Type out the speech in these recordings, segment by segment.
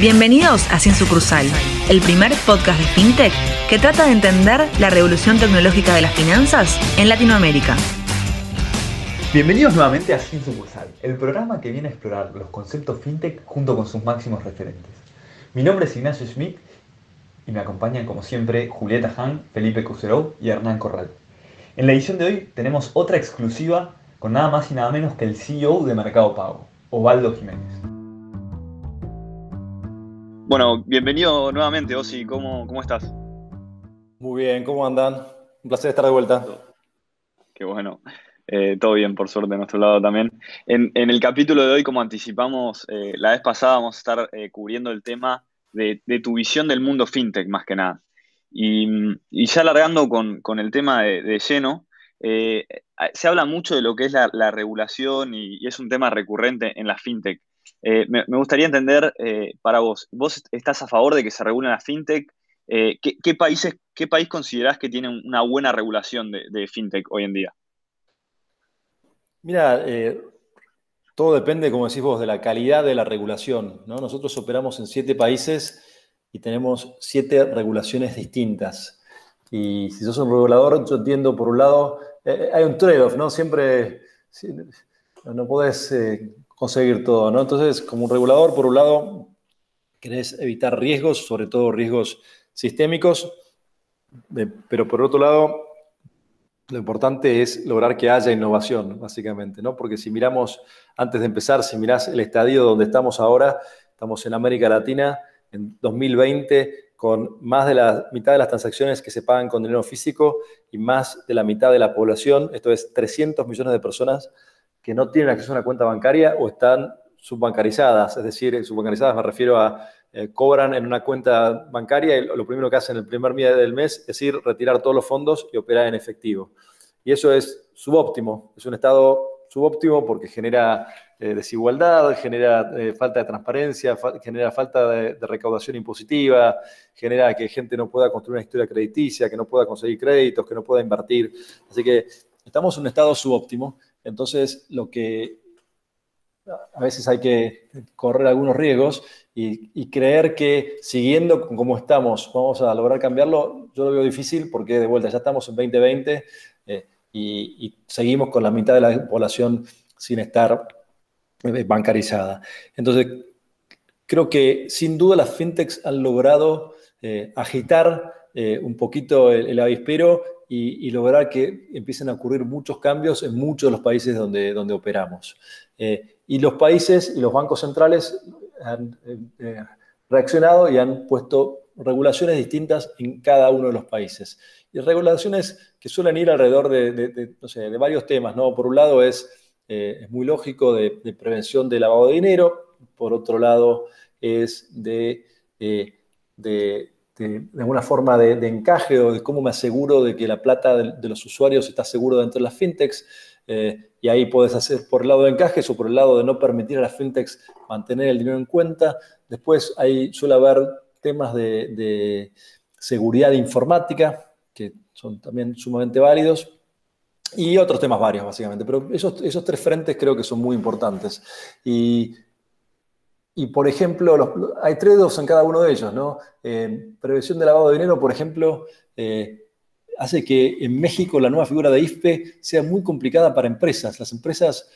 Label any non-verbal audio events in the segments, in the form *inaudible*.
Bienvenidos a Sin Sucursal, el primer podcast de FinTech que trata de entender la revolución tecnológica de las finanzas en Latinoamérica. Bienvenidos nuevamente a Sin Sucursal, el programa que viene a explorar los conceptos FinTech junto con sus máximos referentes. Mi nombre es Ignacio Schmidt y me acompañan como siempre Julieta Han, Felipe Cuseró y Hernán Corral. En la edición de hoy tenemos otra exclusiva con nada más y nada menos que el CEO de Mercado Pago, Ovaldo Jiménez. Bueno, bienvenido nuevamente, Osi. ¿Cómo, ¿Cómo estás? Muy bien, ¿cómo andan? Un placer estar de vuelta. Qué bueno. Eh, todo bien, por suerte, de nuestro lado también. En, el capítulo de hoy, como anticipamos, eh, la vez pasada vamos a estar eh, cubriendo el tema de, tu visión del mundo fintech, más que nada. Y, ya alargando con, el tema de, lleno, se habla mucho de lo que es la, regulación y, es un tema recurrente en la fintech. Eh, me, gustaría entender eh, para vos, ¿vos estás a favor de que se regule la fintech? Eh, ¿qué, países, ¿Qué país considerás que tiene una buena regulación de, fintech hoy en día? Mira, todo depende, como decís vos, de la calidad de la regulación. Nosotros operamos en siete países y tenemos siete regulaciones distintas. Y si sos un regulador, yo entiendo, por un lado, hay un trade-off, ¿no? Siempre no podés conseguir todo, ¿no? Entonces, como un regulador, por un lado, querés evitar riesgos, sobre todo riesgos sistémicos, eh, pero por otro lado, lo importante es lograr que haya innovación, básicamente, ¿no? Porque si miramos, antes de empezar, si mirás el estadio donde estamos ahora, estamos en América Latina, en 2020, con más de la mitad de las transacciones que se pagan con dinero físico y más de la mitad de la población, esto es 300 millones de personas que no tienen acceso a una cuenta bancaria o están subbancarizadas, es decir, subbancarizadas me refiero a eh, cobran en una cuenta bancaria y lo primero que hacen el primer día del mes es ir, retirar todos los fondos y operar en efectivo. Y eso es subóptimo, es un estado subóptimo porque genera eh, desigualdad, genera eh, falta de transparencia, genera falta de, de, recaudación impositiva, genera que gente no pueda construir una historia crediticia, que no pueda conseguir créditos, que no pueda invertir. Así que estamos en un estado subóptimo entonces, lo que a veces hay que correr algunos riesgos y, creer que siguiendo como estamos vamos a lograr cambiarlo, yo lo veo difícil porque de vuelta ya estamos en 2020 eh, y, seguimos con la mitad de la población sin estar eh, bancarizada. Entonces, creo que sin duda las fintechs han logrado eh, agitar un poquito el, el avispero y, lograr que empiecen a ocurrir muchos cambios en muchos de los países donde, donde operamos. Eh, y los países y los bancos centrales han eh, eh, reaccionado y han puesto regulaciones distintas en cada uno de los países. Y regulaciones que suelen ir alrededor de, no sé, de varios temas. ¿no? Por un lado es, es muy lógico de, prevención de lavado de dinero, por otro lado es de, de de, alguna forma de, encaje o de cómo me aseguro de que la plata de, los usuarios está seguro dentro de las fintechs. Eh, y ahí puedes hacer por el lado de encajes o por el lado de no permitir a las fintechs mantener el dinero en cuenta. Después ahí suele haber temas de, seguridad informática, que son también sumamente válidos, y otros temas varios, básicamente. Pero esos, esos tres frentes creo que son muy importantes. Y y, por ejemplo, hay trade-offs en cada uno de ellos, ¿no? Eh, prevención de lavado de dinero, por ejemplo, eh, hace que en México la nueva figura de IFPE sea muy complicada para empresas. Las empresas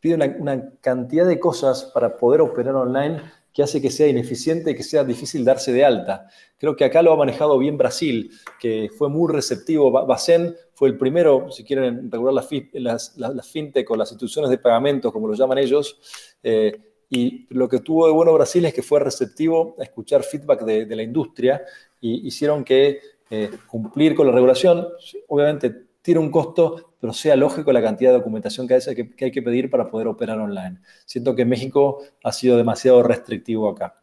piden una, cantidad de cosas para poder operar online que hace que sea ineficiente y que sea difícil darse de alta. Creo que acá lo ha manejado bien Brasil, que fue muy receptivo. Bacen fue el primero, si quieren regular las, las, fintech o las instituciones de pagamento, como lo llaman ellos, eh, y lo que tuvo de bueno Brasil es que fue receptivo a escuchar feedback de, la industria y hicieron que eh, cumplir con la regulación, obviamente tiene un costo, pero sea lógico la cantidad de documentación que hay, que, hay que pedir para poder operar online. Siento que México ha sido demasiado restrictivo acá.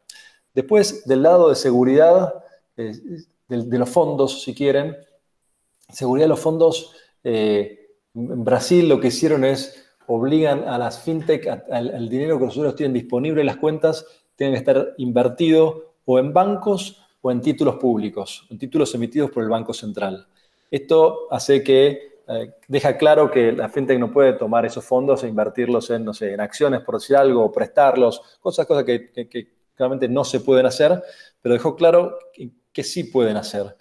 Después, del lado de seguridad, eh, de, los fondos, si quieren, seguridad de los fondos, eh, en Brasil lo que hicieron es obligan a las fintech, al dinero que los usuarios tienen disponible en las cuentas, tienen que estar invertido o en bancos o en títulos públicos, en títulos emitidos por el Banco Central. Esto hace que, eh, deja claro que la fintech no puede tomar esos fondos e invertirlos en, no sé, en acciones, por decir algo, prestarlos, cosas, cosas que, claramente no se pueden hacer, pero dejó claro que, que sí pueden hacer.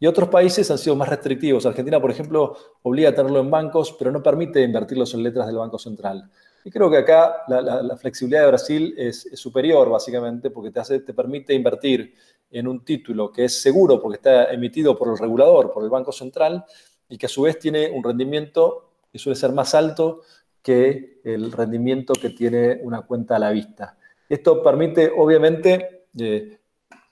Y otros países han sido más restrictivos. Argentina, por ejemplo, obliga a tenerlo en bancos, pero no permite invertirlos en letras del Banco Central. Y creo que acá la, flexibilidad de Brasil es, superior, básicamente, porque te, hace, te permite invertir en un título que es seguro porque está emitido por el regulador, por el Banco Central, y que a su vez tiene un rendimiento que suele ser más alto que el rendimiento que tiene una cuenta a la vista. Esto permite, obviamente, eh,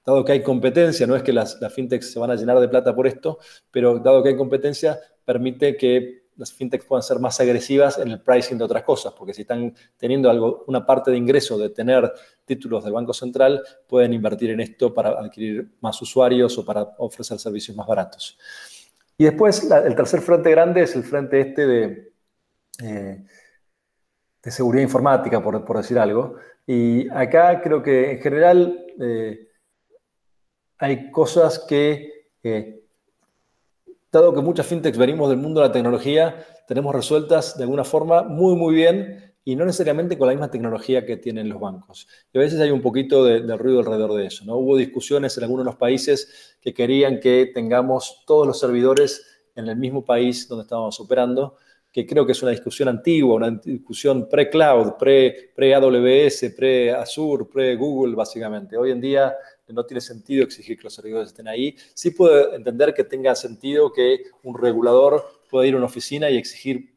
dado que hay competencia, no es que las, fintechs se van a llenar de plata por esto, pero dado que hay competencia, permite que las fintechs puedan ser más agresivas en el pricing de otras cosas, porque si están teniendo algo, una parte de ingreso de tener títulos del Banco Central, pueden invertir en esto para adquirir más usuarios o para ofrecer servicios más baratos. Y después, el tercer frente grande es el frente este de, eh, de seguridad informática, por, por, decir algo. Y acá creo que en general eh, hay cosas que eh, dado que muchas fintechs venimos del mundo de la tecnología, tenemos resueltas de alguna forma muy, muy bien y no necesariamente con la misma tecnología que tienen los bancos. Y a veces hay un poquito de, ruido alrededor de eso. ¿no? Hubo discusiones en algunos de los países que querían que tengamos todos los servidores en el mismo país donde estábamos operando, que creo que es una discusión antigua, una discusión pre-cloud, pre-AWS, pre-Azure, pre-Google, básicamente. Hoy en día no tiene sentido exigir que los servidores estén ahí. Sí puedo entender que tenga sentido que un regulador pueda ir a una oficina y exigir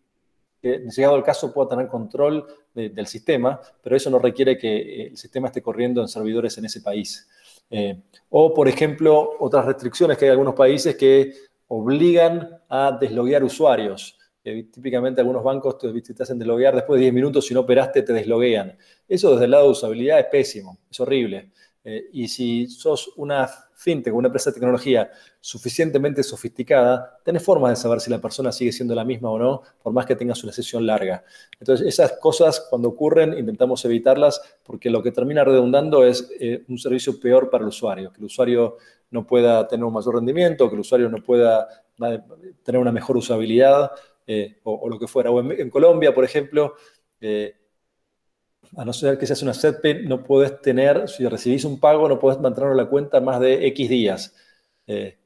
que, llegado el caso, pueda tener control del sistema, pero eso no requiere que eh, el sistema esté corriendo en servidores en ese país. Eh, o, por ejemplo, otras restricciones que hay en algunos países que obligan a desloguear usuarios. Eh, típicamente algunos bancos te, te hacen desloguear después de 10 minutos, si no operaste te desloguean. Eso desde el lado de usabilidad es pésimo, es horrible. Eh, y si sos una fintech, una empresa de tecnología suficientemente sofisticada, tenés formas de saber si la persona sigue siendo la misma o no, por más que tengas una sesión larga. Entonces, esas cosas cuando ocurren intentamos evitarlas porque lo que termina redundando es eh, un servicio peor para el usuario, que el usuario no pueda tener un mayor rendimiento, que el usuario no pueda tener una mejor usabilidad eh, o, lo que fuera. O en, Colombia, por ejemplo, a no ser que seas una SETP, no puedes tener, si recibís un pago, no puedes mantenerlo en la cuenta más de X días. Eh,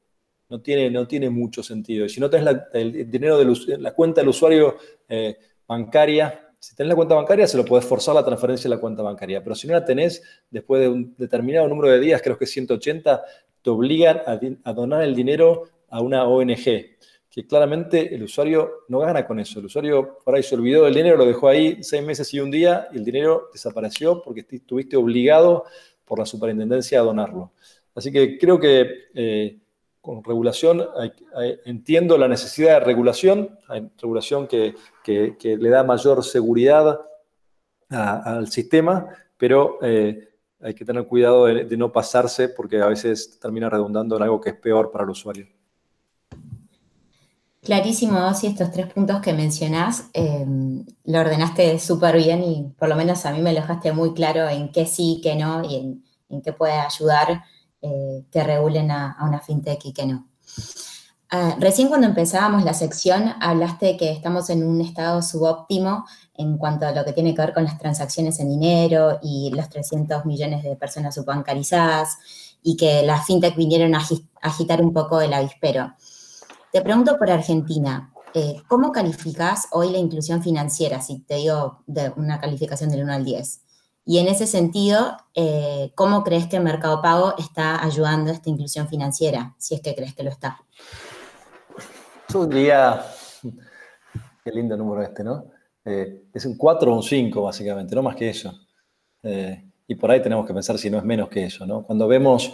no, tiene, no tiene mucho sentido. Y si no tenés el dinero de la cuenta del usuario eh, bancaria, si tenés la cuenta bancaria, se lo puedes forzar la transferencia de la cuenta bancaria. Pero si no la tenés, después de un determinado número de días, creo que 180, te obligan a donar el dinero a una ONG que claramente el usuario no gana con eso. El usuario por ahí se olvidó del dinero, lo dejó ahí seis meses y un día y el dinero desapareció porque estuviste obligado por la superintendencia a donarlo. Así que creo que eh, con regulación entiendo la necesidad de regulación, hay regulación que, le da mayor seguridad al sistema, pero eh, hay que tener cuidado de no pasarse porque a veces termina redundando en algo que es peor para el usuario. Clarísimo, sí, estos tres puntos que mencionás, em, lo ordenaste súper bien y por lo menos a mí me lo dejaste muy claro en qué sí, qué no y en, qué puede ayudar eh, que regulen a, una fintech y qué no. Ah, recién cuando empezábamos la sección hablaste que estamos en un estado subóptimo en cuanto a lo que tiene que ver con las transacciones en dinero y los 300 millones de personas subbancarizadas y que las fintech vinieron a agitar un poco el avispero. Te pregunto por Argentina, eh, ¿cómo calificas hoy la inclusión financiera? Si te digo de una calificación del 1 al 10. Y en ese sentido, eh, ¿cómo crees que Mercado Pago está ayudando a esta inclusión financiera? Si es que crees que lo está. Yo diría, qué lindo número este, ¿no? Eh, es un 4 o un 5, básicamente, no más que eso. y por ahí tenemos que pensar si no es menos que eso, ¿no? Cuando vemos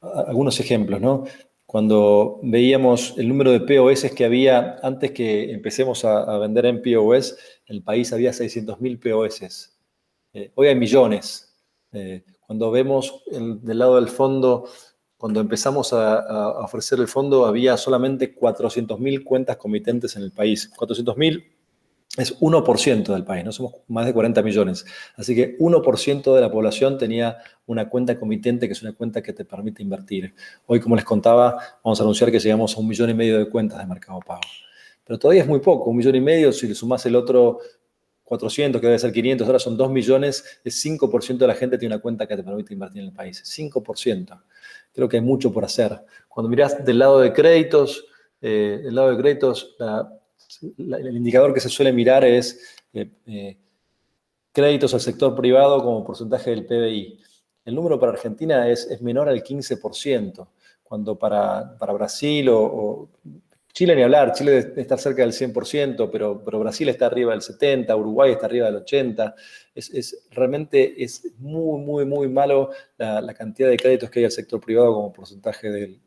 algunos ejemplos, ¿no? Cuando veíamos el número de POS que había antes que empecemos a, vender en POS, el país había 600.000 POS. Eh, hoy hay millones. Eh, cuando vemos del lado del fondo, cuando empezamos a, a ofrecer el fondo, había solamente 400.000 cuentas comitentes en el país. 400.000 es 1% del país, no somos más de 40 millones. Así que 1% de la población tenía una cuenta comitente, que es una cuenta que te permite invertir. Hoy, como les contaba, vamos a anunciar que llegamos a un millón y medio de cuentas de Mercado Pago. Pero todavía es muy poco, un millón y medio, si le sumas el otro 400, que debe ser 500, ahora son 2 millones, es 5% de la gente tiene una cuenta que te permite invertir en el país. 5%. Creo que hay mucho por hacer. Cuando mirás del lado de créditos, eh, del lado de créditos, el indicador que se suele mirar es eh, eh, créditos al sector privado como porcentaje del PBI. El número para Argentina es, menor al 15%, cuando para, para Brasil o Chile ni hablar, Chile está cerca del 100%, pero, pero Brasil está arriba del 70%, Uruguay está arriba del 80%. Es, realmente es muy, muy, muy malo la, cantidad de créditos que hay al sector privado como porcentaje del,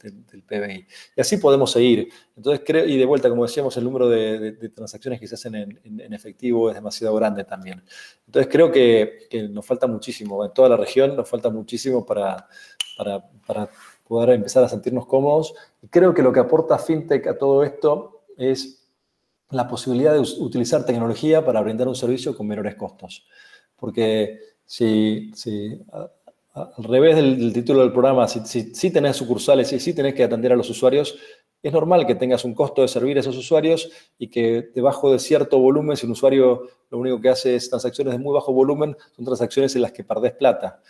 PBI. Y así podemos seguir. Entonces, creo, y de vuelta, como decíamos, el número de, transacciones que se hacen en, efectivo es demasiado grande también. Entonces, creo que, nos falta muchísimo. En toda la región nos falta muchísimo para, para, para poder empezar a sentirnos cómodos. Creo que lo que aporta FinTech a todo esto es la posibilidad de utilizar tecnología para brindar un servicio con menores costos. Porque si, al revés del, título del programa, si, si, tenés sucursales y si, tenés que atender a los usuarios, es normal que tengas un costo de servir a esos usuarios y que debajo de cierto volumen, si un usuario lo único que hace es transacciones de muy bajo volumen, son transacciones en las que perdés plata.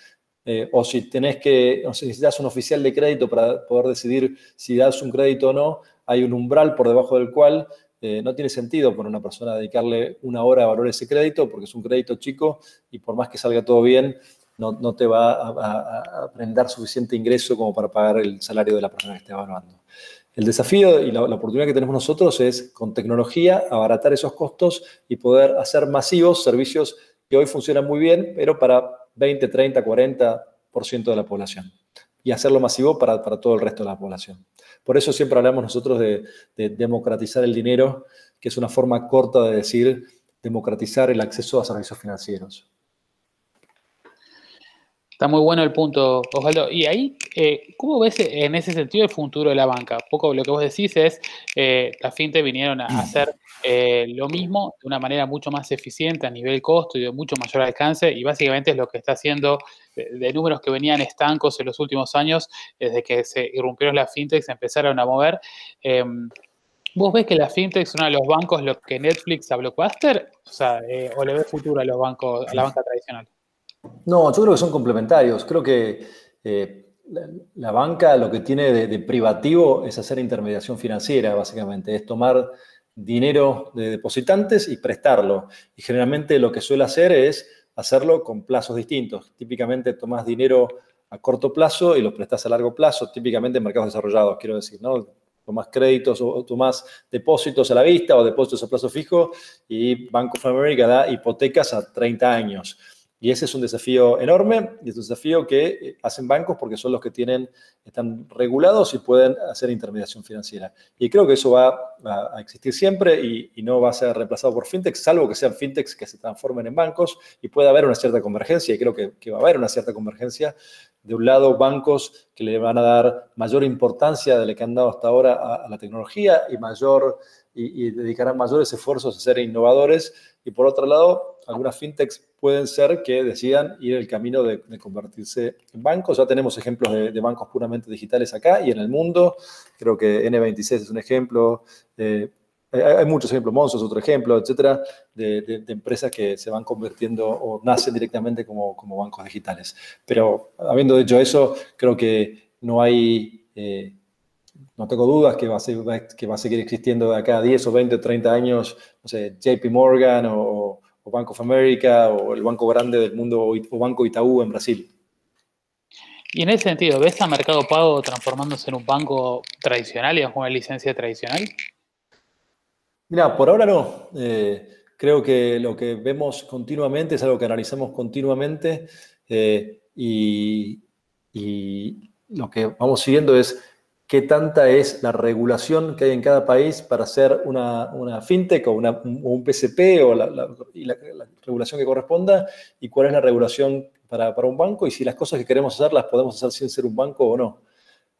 Eh, o si tenés que, o si necesitas un oficial de crédito para poder decidir si das un crédito o no, hay un umbral por debajo del cual eh, no tiene sentido para una persona dedicarle una hora a valorar ese crédito porque es un crédito chico y por más que salga todo bien, no, no te va a, brindar suficiente ingreso como para pagar el salario de la persona que esté evaluando. El desafío y la, la, oportunidad que tenemos nosotros es, con tecnología, abaratar esos costos y poder hacer masivos servicios que hoy funcionan muy bien, pero para 20, 30, 40% de la población y hacerlo masivo para, todo el resto de la población. Por eso siempre hablamos nosotros de, democratizar el dinero, que es una forma corta de decir democratizar el acceso a servicios financieros. Está muy bueno el punto, Osvaldo. Y ahí, eh, ¿cómo ves en ese sentido el futuro de la banca? Un poco lo que vos decís es, eh, las fintech vinieron a hacer eh, lo mismo de una manera mucho más eficiente a nivel costo y de mucho mayor alcance, y básicamente es lo que está haciendo de, números que venían estancos en los últimos años, desde que se irrumpieron las fintechs, se empezaron a mover. Em, ¿Vos ves que las fintechs son a los bancos lo que Netflix a Blockbuster? O sea, ¿o le ves futuro a los bancos, a la banca tradicional? No, yo creo que son complementarios. Creo que eh, la, banca lo que tiene de, privativo es hacer intermediación financiera, básicamente, es tomar dinero de depositantes y prestarlo. Y generalmente lo que suele hacer es hacerlo con plazos distintos. Típicamente tomas dinero a corto plazo y lo prestas a largo plazo, típicamente en mercados desarrollados, quiero decir, ¿no? Tomás créditos o tomás depósitos a la vista o depósitos a plazo fijo y Bank of America da hipotecas a 30 años. Y ese es un desafío enorme y es un desafío que eh, hacen bancos porque son los que tienen, están regulados y pueden hacer intermediación financiera. Y creo que eso va a, existir siempre y, no va a ser reemplazado por fintechs, salvo que sean fintechs que se transformen en bancos y pueda haber una cierta convergencia. Y creo que, va a haber una cierta convergencia. De un lado, bancos que le van a dar mayor importancia de lo que han dado hasta ahora a, la tecnología y mayor y, y dedicarán mayores esfuerzos a ser innovadores. Y por otro lado, algunas fintechs pueden ser que decidan ir el camino de, convertirse en bancos. Ya tenemos ejemplos de, bancos puramente digitales acá y en el mundo. Creo que N26 es un ejemplo. hay, muchos ejemplos, Monzo es otro ejemplo, etcétera, de, empresas que se van convirtiendo o nacen directamente como, bancos digitales. Pero habiendo dicho eso, creo que no hay. Eh, no tengo dudas que va, a que va a seguir existiendo de acá a 10 o 20 o 30 años, no sé, JP Morgan o, o Bank of America o el banco grande del mundo o Banco Itaú en Brasil. Y en ese sentido, ¿ves a Mercado Pago transformándose en un banco tradicional y en una licencia tradicional? Mira, por ahora no. Eh, creo que lo que vemos continuamente es algo que analizamos continuamente eh, y, y, lo que vamos siguiendo es qué tanta es la regulación que hay en cada país para hacer una, fintech o, un PCP o la, regulación que corresponda y cuál es la regulación para, un banco y si las cosas que queremos hacer las podemos hacer sin ser un banco o no.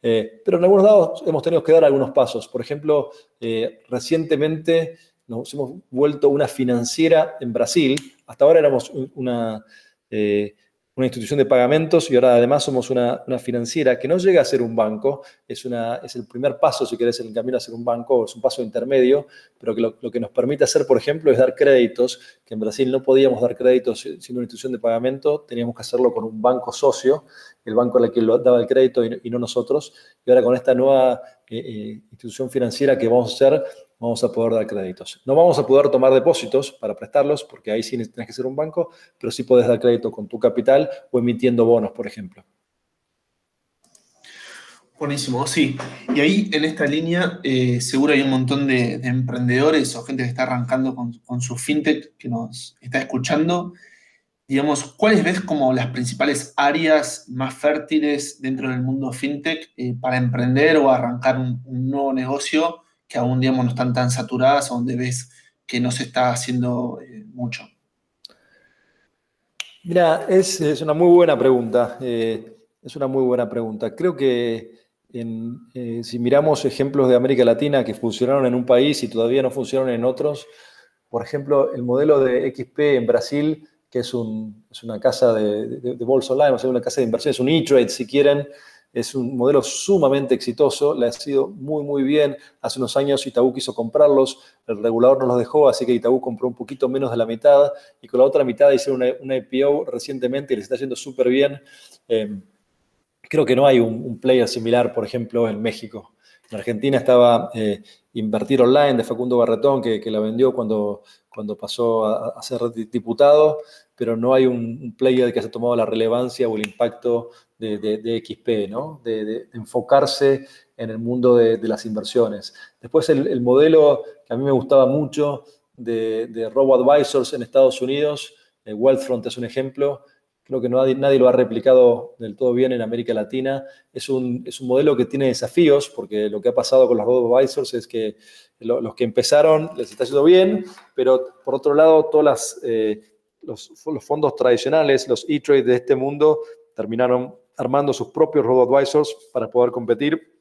Eh, pero en algunos lados hemos tenido que dar algunos pasos. Por ejemplo, eh, recientemente nos hemos vuelto una financiera en Brasil. Hasta ahora éramos una... Eh, una institución de pagamentos y ahora además somos una, financiera que no llega a ser un banco, es, una, es el primer paso, si querés, en el camino a ser un banco, es un paso intermedio, pero que lo, que nos permite hacer, por ejemplo, es dar créditos, que en Brasil no podíamos dar créditos siendo una institución de pagamento, teníamos que hacerlo con un banco socio, el banco al que lo daba el crédito y, no nosotros, y ahora con esta nueva eh, eh, institución financiera que vamos a hacer, vamos a poder dar créditos. No vamos a poder tomar depósitos para prestarlos, porque ahí sí tienes que ser un banco, pero sí puedes dar crédito con tu capital o emitiendo bonos, por ejemplo. Buenísimo, sí. Y ahí en esta línea eh, seguro hay un montón de, emprendedores o gente que está arrancando con, su fintech que nos está escuchando. Digamos, ¿cuáles ves como las principales áreas más fértiles dentro del mundo fintech eh, para emprender o arrancar un nuevo negocio? Que aún, digamos, no están tan saturadas o donde ves que no se está haciendo eh, mucho? Mira, es, una muy buena pregunta. Eh, es una muy buena pregunta. Creo que eh, si miramos ejemplos de América Latina que funcionaron en un país y todavía no funcionan en otros, por ejemplo, el modelo de XP en Brasil, que es, una casa de, de, bolsa online, o sea, una casa de inversiones, un e-trade si quieren, es un modelo sumamente exitoso, le ha sido muy, muy bien. Hace unos años Itaú quiso comprarlos, el regulador no los dejó, así que Itaú compró un poquito menos de la mitad y con la otra mitad hicieron una, IPO recientemente y les está yendo súper bien. Em, creo que no hay un, player similar, por ejemplo, en México. En Argentina estaba eh, Invertir Online de Facundo Barretón, que, la vendió cuando, cuando pasó a, ser diputado, pero no hay un, player que haya tomado la relevancia o el impacto de, XP, ¿no? De, enfocarse en el mundo de, las inversiones. Después el, modelo que a mí me gustaba mucho de, robo-advisors en Estados Unidos, eh, Wealthfront es un ejemplo, creo que nadie, nadie, lo ha replicado del todo bien en América Latina. Es un, es un, modelo que tiene desafíos, porque lo que ha pasado con los robo-advisors es que los que empezaron les está yendo bien, pero por otro lado, todos eh, los, los, fondos tradicionales, los e-trade de este mundo, terminaron armando sus propios robo-advisors para poder competir.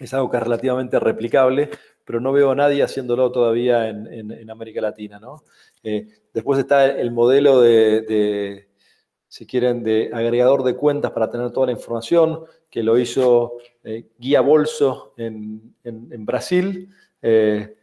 Es algo que es relativamente replicable, pero no veo a nadie haciéndolo todavía en, América Latina. Eh, después está el modelo de, si quieren, de agregador de cuentas para tener toda la información, que lo hizo eh, Guía Bolso en, Brasil, eh,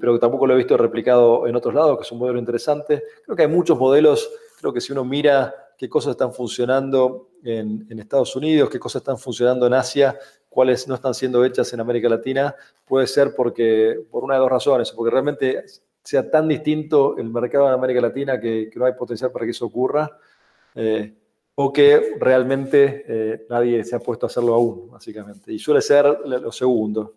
pero tampoco lo he visto replicado en otros lados, que es un modelo interesante. Creo que hay muchos modelos, creo que si uno mira qué cosas están funcionando en, Estados Unidos, qué cosas están funcionando en Asia, cuáles no están siendo hechas en América Latina, puede ser porque, por una de dos razones, porque realmente sea tan distinto el mercado en América Latina que, no hay potencial para que eso ocurra, eh, o que realmente eh, nadie se ha puesto a hacerlo aún, básicamente. Y suele ser lo segundo.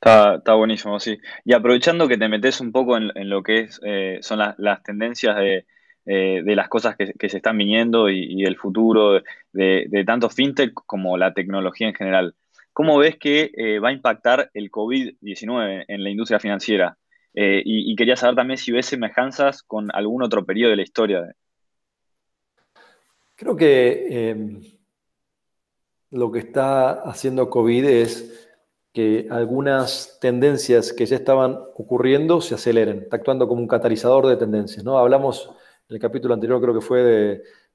Está, buenísimo, sí. Y aprovechando que te metes un poco en, lo que eh, son las tendencias de, eh, de las cosas que, se están viniendo y, el futuro de, tanto fintech como la tecnología en general. ¿Cómo ves que eh, va a impactar el COVID-19 en la industria financiera? Eh, y, quería saber también si ves semejanzas con algún otro periodo de la historia. Creo que em, lo que está haciendo COVID es que algunas tendencias que ya estaban ocurriendo se aceleren, está actuando como un catalizador de tendencias. ¿no? Hablamos en el capítulo anterior creo que fue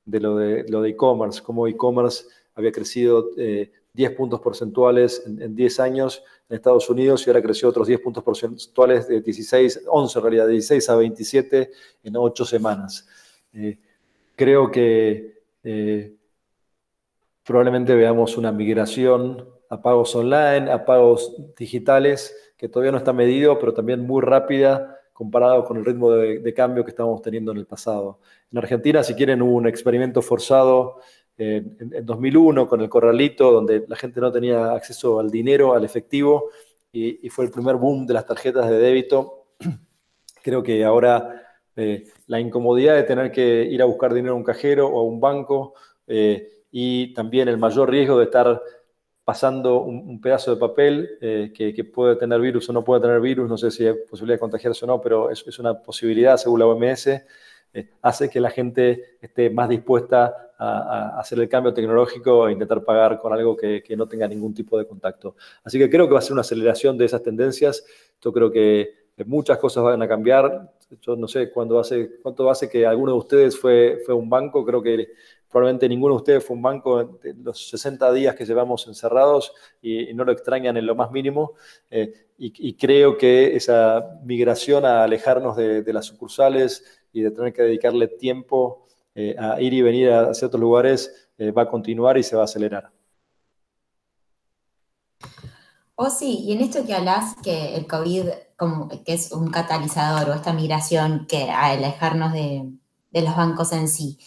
de, lo de e-commerce, cómo e-commerce había crecido 10 eh, puntos porcentuales en, 10 años en Estados Unidos y ahora creció otros 10 puntos porcentuales de 16, 11 en realidad, de 16 a 27 en 8 semanas. Eh, creo que eh, probablemente veamos una migración a pagos online, a pagos digitales, que todavía no está medido, pero también muy rápida comparado con el ritmo de, cambio que estábamos teniendo en el pasado. En Argentina, si quieren, hubo un experimento forzado en, 2001 con el corralito, donde la gente no tenía acceso al dinero, al efectivo, y, fue el primer boom de las tarjetas de débito. *clears throat* Creo que ahora eh, la incomodidad de tener que ir a buscar dinero a un cajero o a un banco eh, y también el mayor riesgo de estar pasando un, pedazo de papel eh, que, puede tener virus o no puede tener virus, no sé si hay posibilidad de contagiarse o no, pero es, es una posibilidad según la OMS, eh, hace que la gente esté más dispuesta a, hacer el cambio tecnológico e intentar pagar con algo que, no tenga ningún tipo de contacto. Así que creo que va a ser una aceleración de esas tendencias. Yo creo que muchas cosas van a cambiar. Yo no sé cuándo hace, cuánto hace que alguno de ustedes fue, fue un banco. Creo que probablemente ninguno de ustedes fue un banco en los 60 días que llevamos encerrados y, no lo extrañan en lo más mínimo. Eh, y, creo que esa migración a alejarnos de, las sucursales y de tener que dedicarle tiempo eh, a ir y venir a ciertos lugares eh, va a continuar y se va a acelerar. Oh, sí, y en esto que hablas, que el COVID como que es un catalizador o esta migración que a alejarnos de, los bancos en sí.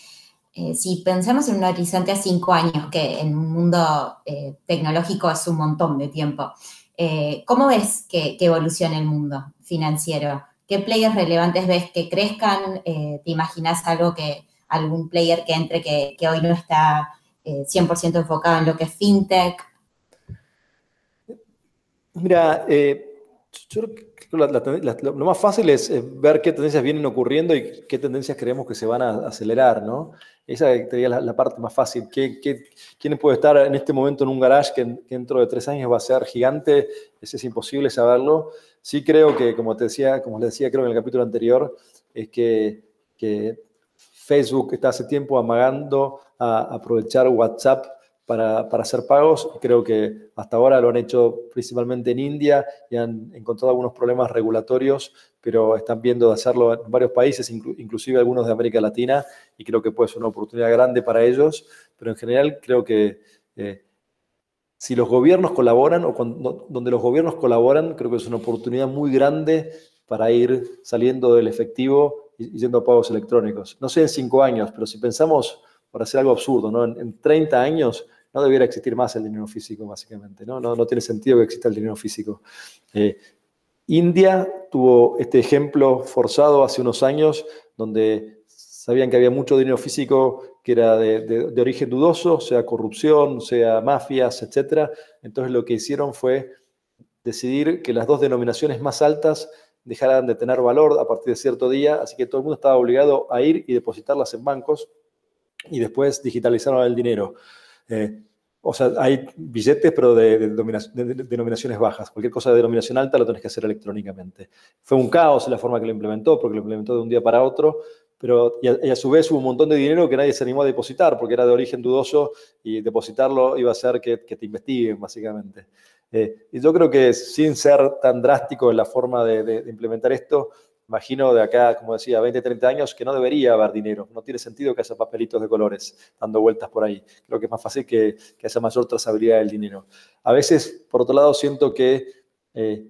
Eh, si pensamos en un horizonte a cinco años, que en un mundo eh, tecnológico es un montón de tiempo, eh, ¿cómo ves que, evoluciona el mundo financiero? ¿Qué players relevantes ves que crezcan? ¿Te imaginas algo que, algún player que entre que, que hoy no está 100% enfocado en lo que es fintech? Mira, yo creo que lo más fácil es ver qué tendencias vienen ocurriendo y qué tendencias creemos que se van a acelerar, ¿no? Esa sería la, parte más fácil. ¿Qué, quién puede estar en este momento en un garage que, dentro de tres años va a ser gigante? Es imposible saberlo. Sí creo que, como te decía, como les decía creo en el capítulo anterior, es que Facebook está hace tiempo amagando a aprovechar WhatsApp para, hacer pagos. Creo que hasta ahora lo han hecho principalmente en India y han encontrado algunos problemas regulatorios, pero están viendo de hacerlo en varios países, inclusive algunos de América Latina, y creo que puede ser una oportunidad grande para ellos. Pero en general creo que eh, si los gobiernos colaboran o donde los gobiernos colaboran, creo que es una oportunidad muy grande para ir saliendo del efectivo y yendo a pagos electrónicos. No sé en cinco años, pero si pensamos, para hacer algo absurdo, ¿no? en, en 30 años no debiera existir más el dinero físico, básicamente. No, no, tiene sentido que exista el dinero físico. Eh, India tuvo este ejemplo forzado hace unos años, donde sabían que había mucho dinero físico que era de, origen dudoso, sea corrupción, sea mafias, etc. Entonces lo que hicieron fue decidir que las dos denominaciones más altas dejaran de tener valor a partir de cierto día, así que todo el mundo estaba obligado a ir y depositarlas en bancos y después digitalizaron el dinero. Eh, o sea, hay billetes, pero de, denominaciones bajas. Cualquier cosa de denominación alta lo tenés que hacer electrónicamente. Fue un caos la forma que lo implementó, porque lo implementó de un día para otro, pero y a, su vez hubo un montón de dinero que nadie se animó a depositar, porque era de origen dudoso y depositarlo iba a hacer que, te investiguen, básicamente. Eh, y yo creo que sin ser tan drástico en la forma de implementar esto, imagino de acá, como decía, 20, 30 años, que no debería haber dinero. No tiene sentido que haya papelitos de colores dando vueltas por ahí. Creo que es más fácil que, que haya mayor trazabilidad del dinero. A veces, por otro lado, siento que eh,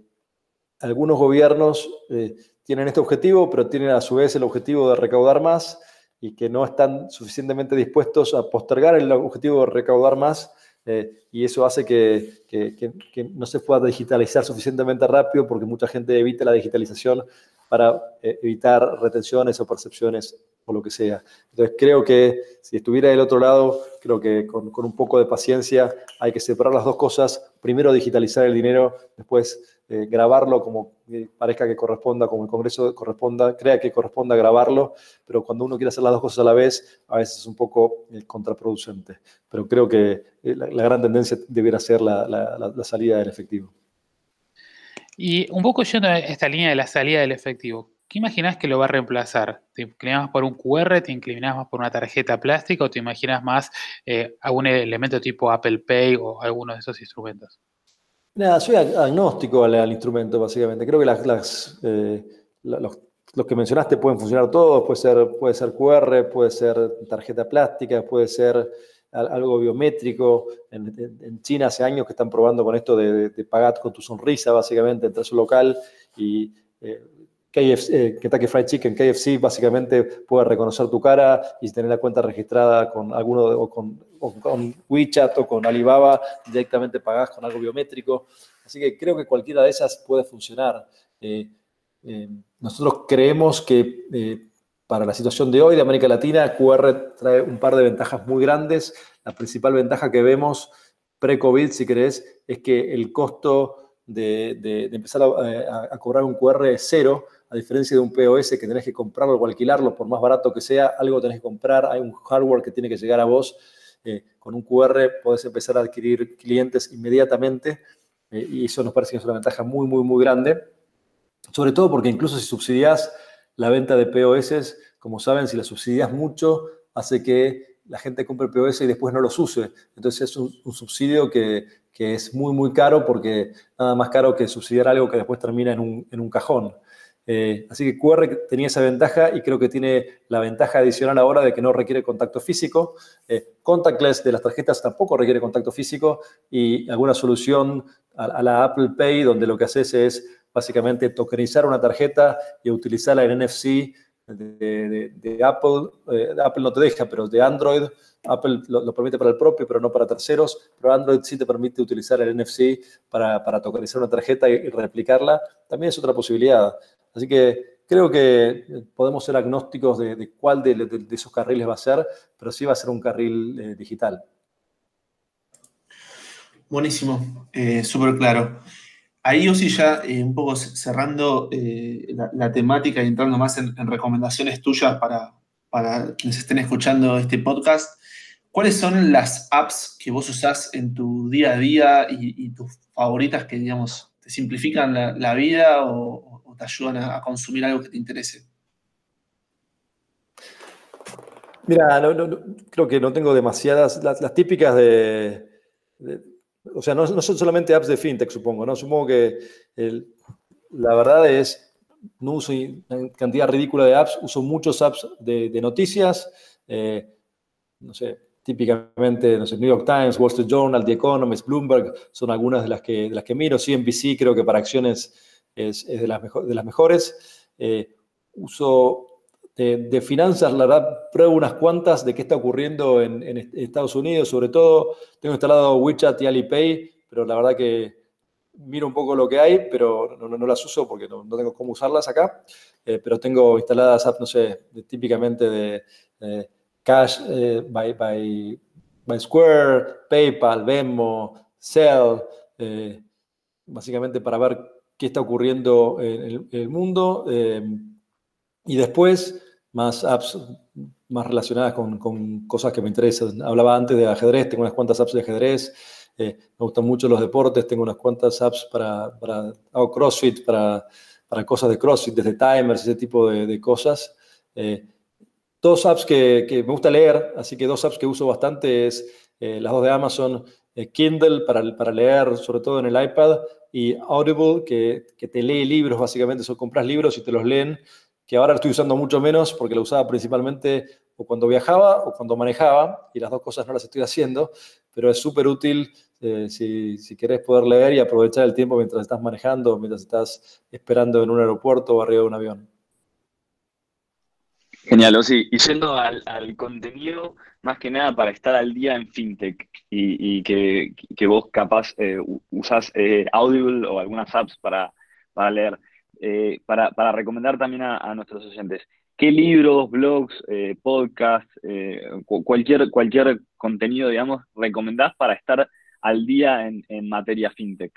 algunos gobiernos eh, tienen este objetivo, pero tienen a su vez el objetivo de recaudar más y que no están suficientemente dispuestos a postergar el objetivo de recaudar más eh, y eso hace que, que, que, no se pueda digitalizar suficientemente rápido porque mucha gente evita la digitalización para eh, evitar retenciones o percepciones o lo que sea. Entonces creo que si estuviera del otro lado, creo que con, un poco de paciencia hay que separar las dos cosas. Primero digitalizar el dinero, después eh, grabarlo como parezca que corresponda, como el Congreso corresponda, crea que corresponda grabarlo, pero cuando uno quiere hacer las dos cosas a la vez, a veces es un poco eh, contraproducente. Pero creo que la, gran tendencia debiera ser la salida del efectivo. Y un poco yendo a esta línea de la salida del efectivo, ¿qué imaginas que lo va a reemplazar? ¿Te inclinas más por un QR, te inclinas más por una tarjeta plástica o te imaginas más eh, algún elemento tipo Apple Pay o alguno de esos instrumentos? Nada, soy agnóstico al, instrumento, básicamente. Creo que las, eh, los, que mencionaste pueden funcionar todos. Puede ser, puede ser QR, puede ser tarjeta plástica, puede ser algo biométrico. En, China hace años que están probando con esto de, pagar con tu sonrisa, básicamente, entrar a su local y eh, KFC, eh, Kentucky Fried Chicken, KFC, básicamente puede reconocer tu cara y tener la cuenta registrada con alguno, o con, WeChat o con Alibaba, directamente pagás con algo biométrico. Así que creo que cualquiera de esas puede funcionar. Eh, nosotros creemos que para la situación de hoy de América Latina, QR trae un par de ventajas muy grandes. La principal ventaja que vemos pre-COVID, si querés, es que el costo de, empezar a, cobrar un QR es cero, a diferencia de un POS que tenés que comprarlo o alquilarlo, por más barato que sea, algo tenés que comprar, hay un hardware que tiene que llegar a vos. Eh, con un QR podés empezar a adquirir clientes inmediatamente eh, y eso nos parece que es una ventaja muy, muy, muy grande. sobre todo porque incluso si subsidias la venta de POS, como saben, si la subsidias mucho, hace que la gente compre POS y después no los use. Entonces es un, subsidio que, es muy, muy caro porque nada más caro que subsidiar algo que después termina en un, en un cajón. Eh, así que QR tenía esa ventaja y creo que tiene la ventaja adicional ahora de que no requiere contacto físico. Eh, contactless de las tarjetas tampoco requiere contacto físico y alguna solución a, la Apple Pay donde lo que haces es básicamente tokenizar una tarjeta y utilizarla en NFC de, Apple. Eh, Apple no te deja, pero de Android. Apple lo, permite para el propio, pero no para terceros. Pero Android sí te permite utilizar el NFC para, para tokenizar una tarjeta y replicarla. También es otra posibilidad. Así que creo que podemos ser agnósticos de, cuál de, esos carriles va a ser, pero sí va a ser un carril eh, digital. Buenísimo, eh, súper claro. Ahí, Osi, ya eh, un poco cerrando la, temática y entrando más en, recomendaciones tuyas para, quienes estén escuchando este podcast, ¿cuáles son las apps que vos usás en tu día a día y, tus favoritas que, digamos, te simplifican la, vida o, te ayudan a, consumir algo que te interese? Mira, creo que no tengo demasiadas, las, típicas de, o sea, no, son solamente apps de fintech, supongo, ¿no? Supongo que la verdad es, no uso una cantidad ridícula de apps, uso muchos apps de, noticias, eh, no sé, típicamente, no sé, New York Times, Wall Street Journal, The Economist, Bloomberg, son algunas de las que, de las que miro, CNBC creo que para acciones es, de, las de, las mejores. Eh, uso de, finanzas, la verdad, pruebo unas cuantas de qué está ocurriendo en, Estados Unidos, sobre todo tengo instalado WeChat y Alipay, pero la verdad que miro un poco lo que hay, pero no, las uso porque no, tengo cómo usarlas acá, eh, pero tengo instaladas no sé, típicamente de Cash eh, by, by, by, Square, PayPal, Venmo, Cell, básicamente para ver qué está ocurriendo en el, mundo. Eh, y después, más apps más relacionadas con, cosas que me interesan. Hablaba antes de ajedrez, tengo unas cuantas apps de ajedrez. Eh, me gustan mucho los deportes, tengo unas cuantas apps para, para hago CrossFit, para, para, cosas de CrossFit, desde timers, ese tipo de, cosas. Eh, dos apps que, que, me gusta leer, así que dos apps que uso bastante es las dos de Amazon, Kindle para, para leer, sobre todo en el iPad, y Audible, que, te lee libros, básicamente, son compras libros y te los leen, que ahora estoy usando mucho menos porque lo usaba principalmente o cuando viajaba o cuando manejaba, y las dos cosas no las estoy haciendo, pero es súper útil eh, si, si querés poder leer y aprovechar el tiempo mientras estás manejando, mientras estás esperando en un aeropuerto o arriba de un avión. Genial, sí. Y yendo al, contenido, más que nada para estar al día en FinTech y, que, vos capaz eh, usás eh, Audible o algunas apps para, para leer, eh, para, recomendar también a, nuestros oyentes. ¿Qué libros, blogs, eh, podcasts, cualquier, cualquier contenido, digamos, recomendás para estar al día en, en materia FinTech?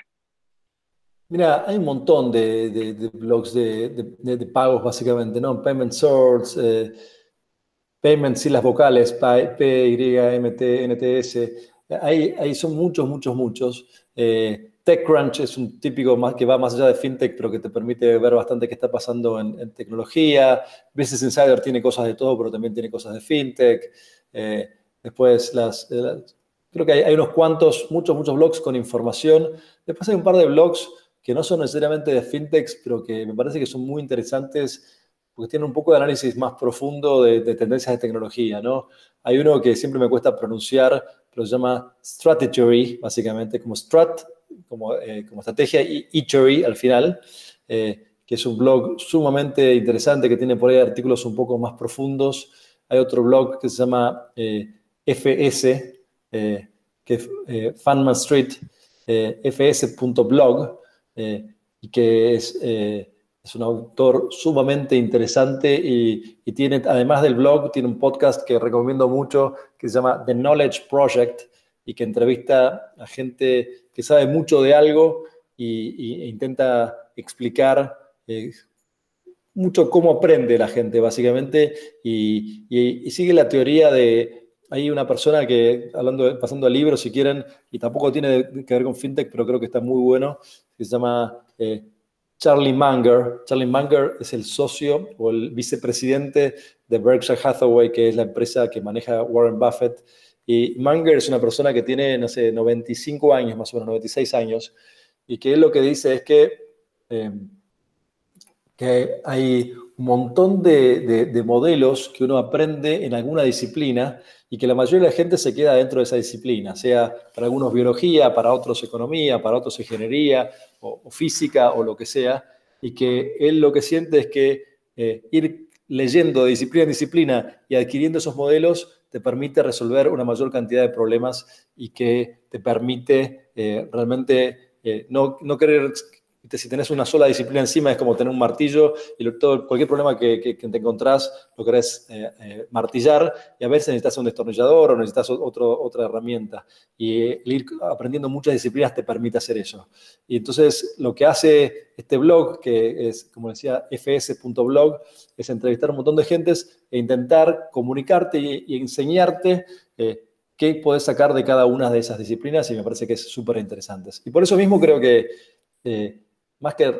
Mira, hay un montón de, blogs de, pagos, básicamente, ¿no? Payment Source, eh, Payments y las vocales, P, Y, M, T, NTS. Ahí, son muchos, muchos, muchos. Eh, TechCrunch es un típico más, que va más allá de FinTech, pero que te permite ver bastante qué está pasando en, tecnología. Business Insider tiene cosas de todo, pero también tiene cosas de FinTech. Eh, después, las, creo que hay, hay, unos cuantos, muchos, muchos blogs con información. Después hay un par de blogs que no son necesariamente de fintechs, pero que me parece que son muy interesantes porque tienen un poco de análisis más profundo de, tendencias de tecnología, ¿no? Hay uno que siempre me cuesta pronunciar, pero se llama Strategy, básicamente, como strat, como, eh, como estrategia, y al final, eh, que es un blog sumamente interesante que tiene por ahí artículos un poco más profundos. Hay otro blog que se llama eh, FS, que es Funman Street, fs.blog, eh, y que es, eh, es, un autor sumamente interesante y, tiene, además del blog, tiene un podcast que recomiendo mucho que se llama The Knowledge Project y que entrevista a gente que sabe mucho de algo y, e intenta explicar eh, mucho cómo aprende la gente, básicamente, y, sigue la teoría de hay una persona que, hablando, pasando al libro, si quieren, y tampoco tiene que ver con fintech, pero creo que está muy bueno, que se llama eh, Charlie Munger. Charlie Munger es el socio o el vicepresidente de Berkshire Hathaway, que es la empresa que maneja Warren Buffett. Y Munger es una persona que tiene, no sé, 95 años, más o menos 96 años, y que él lo que dice es que, eh, que hay un montón de, de, modelos que uno aprende en alguna disciplina y que la mayoría de la gente se queda dentro de esa disciplina, sea para algunos biología, para otros economía, para otros ingeniería o, física o lo que sea, y que él lo que siente es que eh, ir leyendo de disciplina en disciplina y adquiriendo esos modelos te permite resolver una mayor cantidad de problemas y que te permite eh, realmente eh, no, no querer si tenés una sola disciplina encima es como tener un martillo y todo, cualquier problema que, te encontrás lo querés eh, eh, martillar y a veces necesitas un destornillador o necesitas otro, otra herramienta. Y el ir aprendiendo muchas disciplinas te permite hacer eso. Y entonces lo que hace este blog, que es, como decía, fs.blog, es entrevistar a un montón de gentes e intentar comunicarte y, enseñarte. Eh, qué podés sacar de cada una de esas disciplinas y me parece que es súper interesante. Y por eso mismo creo que más que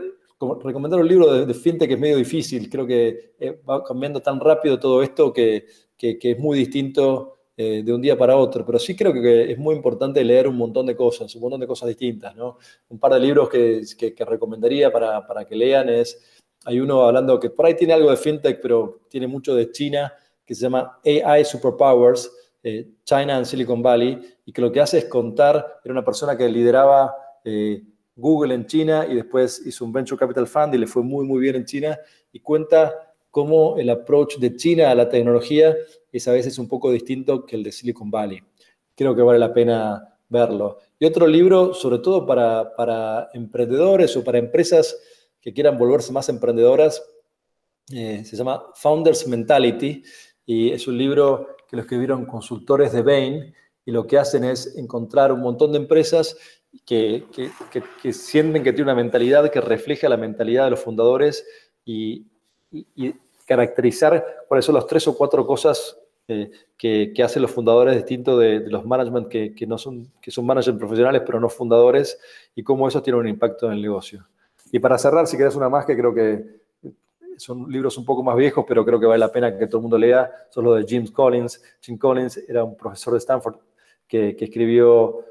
recomendar un libro de, fintech que es medio difícil, creo que eh, va cambiando tan rápido todo esto que, es muy distinto eh, de un día para otro, pero sí creo que es muy importante leer un montón de cosas, un montón de cosas distintas, ¿no? Un par de libros que, recomendaría para, que lean es, hay uno hablando que por ahí tiene algo de fintech, pero tiene mucho de China, que se llama AI Superpowers, eh, China and Silicon Valley, y que lo que hace es contar, era una persona que lideraba... Google en China y después hizo un Venture Capital Fund y le fue muy, muy bien en China y cuenta cómo el approach de China a la tecnología es a veces un poco distinto que el de Silicon Valley. Creo que vale la pena verlo. Y otro libro, sobre todo para, para emprendedores o para empresas que quieran volverse más emprendedoras, eh, se llama Founders Mentality y es un libro que lo escribieron consultores de Bain y lo que hacen es encontrar un montón de empresas que, sienten que tiene una mentalidad que refleja la mentalidad de los fundadores y, caracterizar cuáles son las tres o cuatro cosas eh, que, hacen los fundadores distintos de, los management que, no son, que son managers profesionales pero no fundadores y cómo eso tiene un impacto en el negocio. Y para cerrar, si querés una más que creo que son libros un poco más viejos, pero creo que vale la pena que todo el mundo lea, son los de James Collins. Jim Collins era un profesor de Stanford que, escribió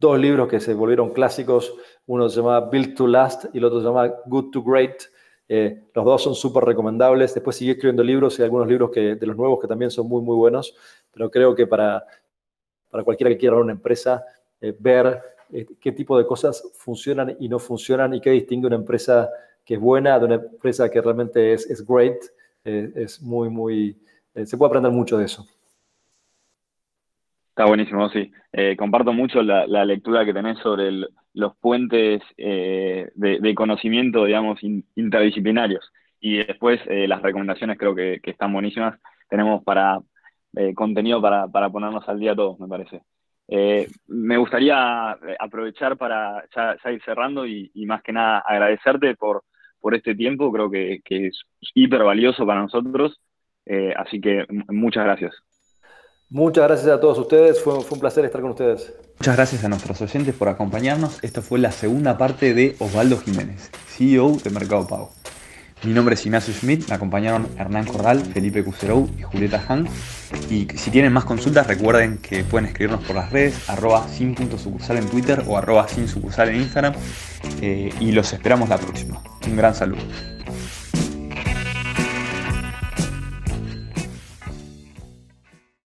dos libros que se volvieron clásicos. Uno se llama Build to Last y el otro se llama Good to Great. Eh, los dos son súper recomendables. Después sigue escribiendo libros y algunos libros que, de los nuevos que también son muy, muy buenos. Pero creo que para, para cualquiera que quiera una empresa, eh, ver eh, qué tipo de cosas funcionan y no funcionan y qué distingue una empresa que es buena de una empresa que realmente es, es great, es muy, muy... se puede aprender mucho de eso. Está buenísimo, sí. Eh, comparto mucho la, lectura que tenés sobre los puentes eh, de, conocimiento, digamos, interdisciplinarios. Y después eh, las recomendaciones creo que, están buenísimas. Tenemos para contenido para, ponernos al día todos, me parece. me gustaría aprovechar para ya, ir cerrando y, más que nada agradecerte por, por este tiempo. Creo que, que es hiper valioso para nosotros. así que muchas gracias. Muchas gracias a todos ustedes, fue, un placer estar con ustedes. Muchas gracias a nuestros oyentes por acompañarnos. Esta fue la segunda parte de Osvaldo Jiménez, CEO de Mercado Pago. Mi nombre es Ignacio Schmidt, me acompañaron Hernán Corral, Felipe Cuserou y Julieta Han. Y si tienen más consultas, recuerden que pueden escribirnos por las redes, arroba sin.sucursal en Twitter o arroba sin sucursal en Instagram. Eh, y los esperamos la próxima. Un gran saludo.